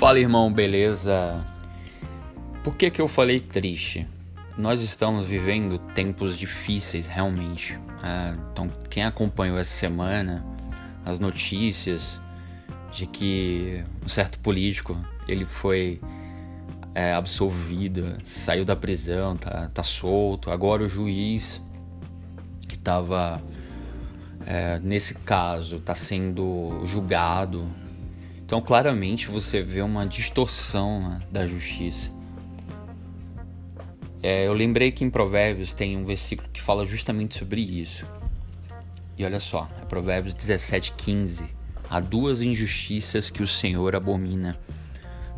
Fala irmão, beleza? Por que que eu falei triste? Nós estamos vivendo tempos difíceis realmente. É, então, quem acompanhou essa semana as notícias de que um certo político ele foi é, absolvido, saiu da prisão, tá, tá solto. Agora o juiz que estava é, nesse caso está sendo julgado então, claramente você vê uma distorção né, da justiça. É, eu lembrei que em Provérbios tem um versículo que fala justamente sobre isso. E olha só, é Provérbios 17,15. Há duas injustiças que o Senhor abomina: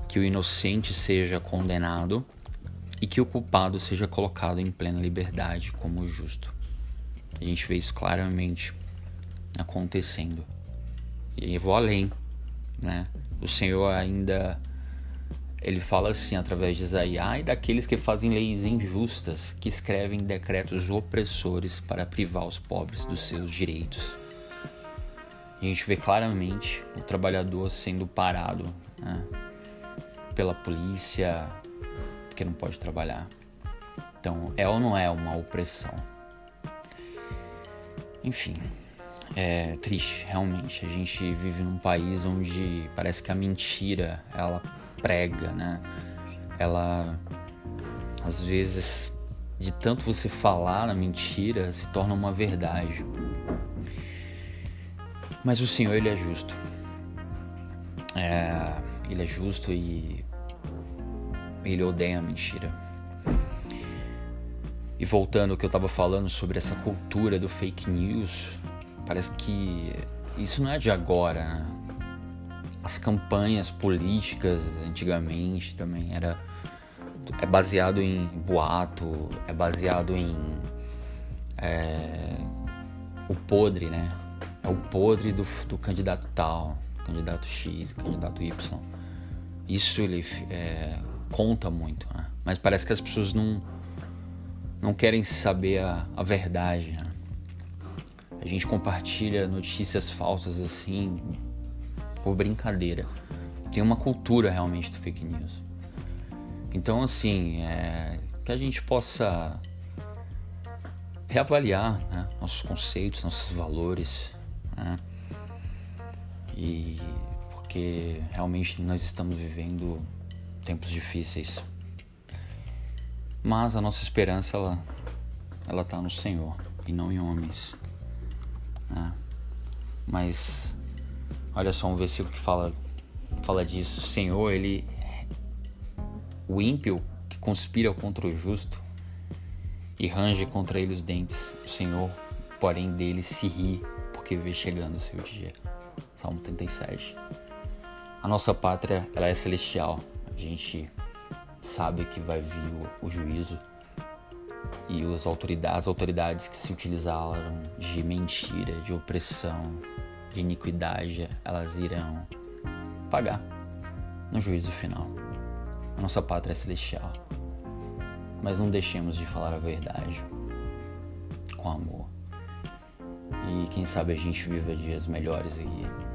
que o inocente seja condenado e que o culpado seja colocado em plena liberdade como justo. A gente vê isso claramente acontecendo. E eu vou além né? O Senhor ainda ele fala assim através de Isaías e daqueles que fazem leis injustas, que escrevem decretos opressores para privar os pobres dos seus direitos. a gente vê claramente o trabalhador sendo parado né? pela polícia porque não pode trabalhar. Então, é ou não é uma opressão? Enfim, é triste, realmente. A gente vive num país onde parece que a mentira ela prega, né? Ela às vezes de tanto você falar na mentira se torna uma verdade. Mas o Senhor ele é justo. É, ele é justo e ele odeia a mentira. E voltando ao que eu estava falando sobre essa cultura do fake news, Parece que isso não é de agora. Né? As campanhas políticas antigamente também era é baseado em boato, é baseado em é, o podre, né? É o podre do, do candidato tal, candidato X, candidato Y. Isso ele é, conta muito, né? mas parece que as pessoas não não querem saber a, a verdade. Né? A gente compartilha notícias falsas assim por brincadeira. Tem uma cultura realmente do fake news. Então, assim, é, que a gente possa reavaliar né, nossos conceitos, nossos valores. Né? E porque realmente nós estamos vivendo tempos difíceis. Mas a nossa esperança ela ela está no Senhor e não em homens. Né? Mas olha só um versículo que fala, fala disso. O Senhor, ele. O ímpio que conspira contra o justo e range contra ele os dentes. O Senhor, porém, dele se ri porque vê chegando o seu dia. Salmo 37. A nossa pátria, ela é celestial. A gente sabe que vai vir o, o juízo e os autoridades, as autoridades que se utilizaram de mentira, de opressão, de iniquidade, elas irão pagar no juízo final. A nossa pátria é celestial. Mas não deixemos de falar a verdade com amor. E quem sabe a gente viva dias melhores aqui.